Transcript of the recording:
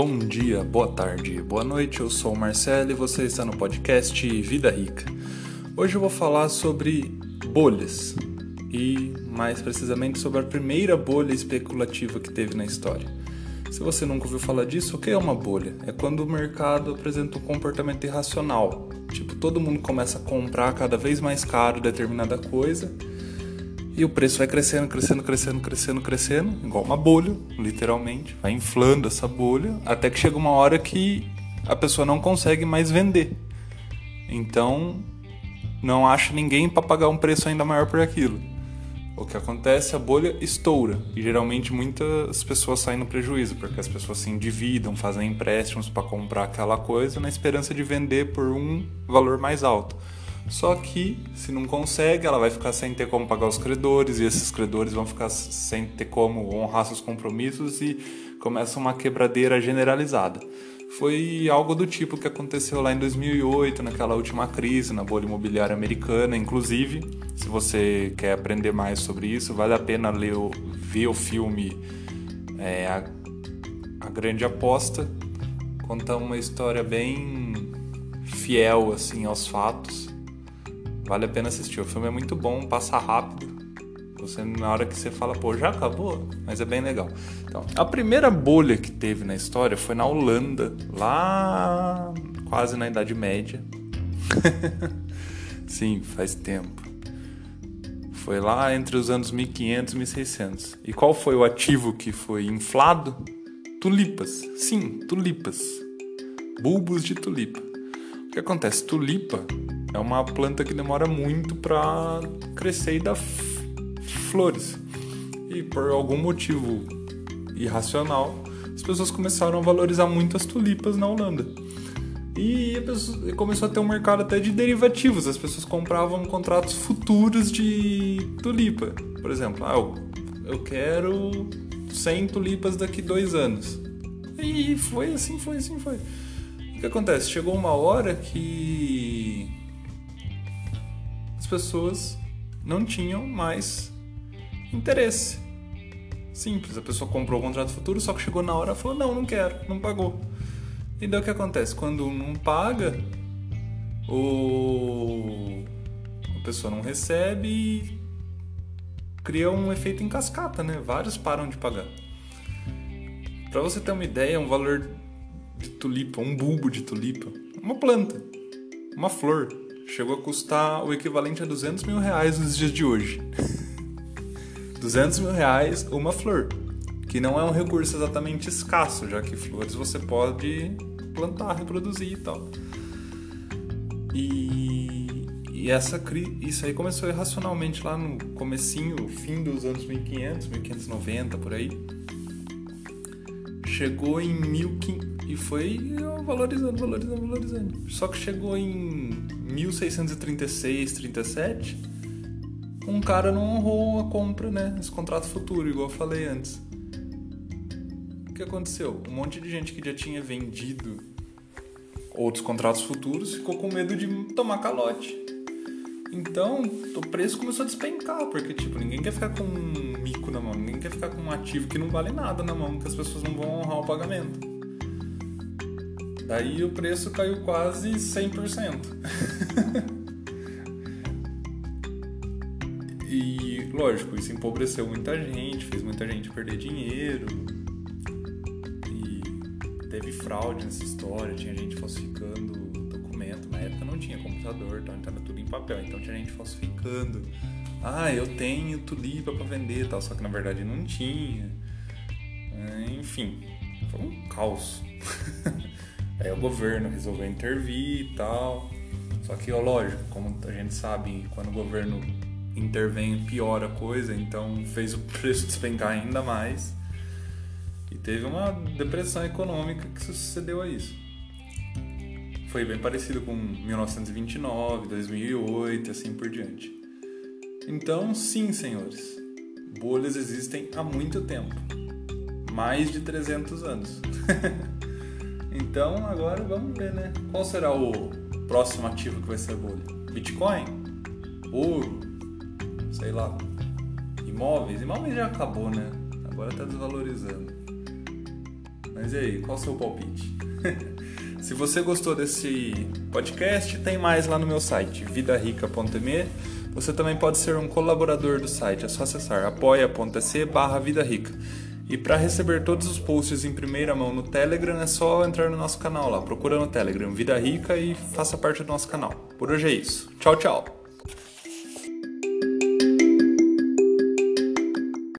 Bom dia, boa tarde, boa noite. Eu sou o Marcelo e você está no podcast Vida Rica. Hoje eu vou falar sobre bolhas e, mais precisamente, sobre a primeira bolha especulativa que teve na história. Se você nunca ouviu falar disso, o que é uma bolha? É quando o mercado apresenta um comportamento irracional. Tipo, todo mundo começa a comprar cada vez mais caro determinada coisa e o preço vai crescendo, crescendo, crescendo, crescendo, crescendo, igual uma bolha, literalmente. Vai inflando essa bolha até que chega uma hora que a pessoa não consegue mais vender. Então, não acha ninguém para pagar um preço ainda maior por aquilo. O que acontece, a bolha estoura e geralmente muitas pessoas saem no prejuízo, porque as pessoas se endividam, fazem empréstimos para comprar aquela coisa na esperança de vender por um valor mais alto. Só que, se não consegue, ela vai ficar sem ter como pagar os credores, e esses credores vão ficar sem ter como honrar seus compromissos e começa uma quebradeira generalizada. Foi algo do tipo que aconteceu lá em 2008, naquela última crise na bolha imobiliária americana. Inclusive, se você quer aprender mais sobre isso, vale a pena ler ver o filme é, a, a Grande Aposta. Conta uma história bem fiel assim aos fatos Vale a pena assistir. O filme é muito bom, passa rápido. Você, na hora que você fala, pô, já acabou? Mas é bem legal. Então, a primeira bolha que teve na história foi na Holanda, lá quase na Idade Média. Sim, faz tempo. Foi lá entre os anos 1500 e 1600. E qual foi o ativo que foi inflado? Tulipas. Sim, tulipas. Bulbos de tulipa. O que acontece? Tulipa é uma planta que demora muito para crescer e dar flores. E por algum motivo irracional, as pessoas começaram a valorizar muito as tulipas na Holanda. E pessoa, começou a ter um mercado até de derivativos. As pessoas compravam contratos futuros de tulipa. Por exemplo, ah, eu, eu quero 100 tulipas daqui dois anos. E foi assim, foi assim, foi. O que acontece? Chegou uma hora que pessoas não tinham mais interesse. Simples, a pessoa comprou o contrato futuro, só que chegou na hora e falou: não, não quero, não pagou. E daí o que acontece? Quando não paga, o... a pessoa não recebe e cria um efeito em cascata, né? Vários param de pagar. Para você ter uma ideia, um valor de tulipa, um bulbo de tulipa, uma planta, uma flor, chegou a custar o equivalente a 200 mil reais nos dias de hoje. 200 mil reais uma flor, que não é um recurso exatamente escasso, já que flores você pode plantar, reproduzir e tal. E, e essa isso aí começou irracionalmente lá no comecinho, fim dos anos 1500, 1590 por aí. Chegou em 1500 e foi valorizando, valorizando, valorizando. Só que chegou em 1636, 37, um cara não honrou a compra, né? Esse contrato futuro, igual eu falei antes. O que aconteceu? Um monte de gente que já tinha vendido outros contratos futuros ficou com medo de tomar calote. Então, o preço começou a despencar, porque, tipo, ninguém quer ficar com um mico na mão, ninguém quer ficar com um ativo que não vale nada na mão, que as pessoas não vão honrar o pagamento. Daí o preço caiu quase 100%. e, lógico, isso empobreceu muita gente, fez muita gente perder dinheiro. E teve fraude nessa história, tinha gente falsificando documento. Na época não tinha computador, então estava tudo em papel, então tinha gente falsificando. Ah, eu tenho tulipa para vender tal, só que na verdade não tinha. Enfim, foi um caos. Aí o governo resolveu intervir e tal. Só que, ó, lógico, como a gente sabe, quando o governo intervém, piora a coisa, então fez o preço despencar ainda mais. E teve uma depressão econômica que sucedeu a isso. Foi bem parecido com 1929, 2008 assim por diante. Então, sim, senhores, bolhas existem há muito tempo mais de 300 anos. Então agora vamos ver, né? Qual será o próximo ativo que vai ser bolha? Bitcoin? Ouro? Sei lá. Imóveis? Imóveis já acabou, né? Agora tá desvalorizando. Mas e aí, qual o seu palpite? Se você gostou desse podcast, tem mais lá no meu site, vidarica.me. Você também pode ser um colaborador do site, é só acessar apoia.se barra Rica. E para receber todos os posts em primeira mão no Telegram, é só entrar no nosso canal lá. Procura no Telegram Vida Rica e faça parte do nosso canal. Por hoje é isso. Tchau, tchau!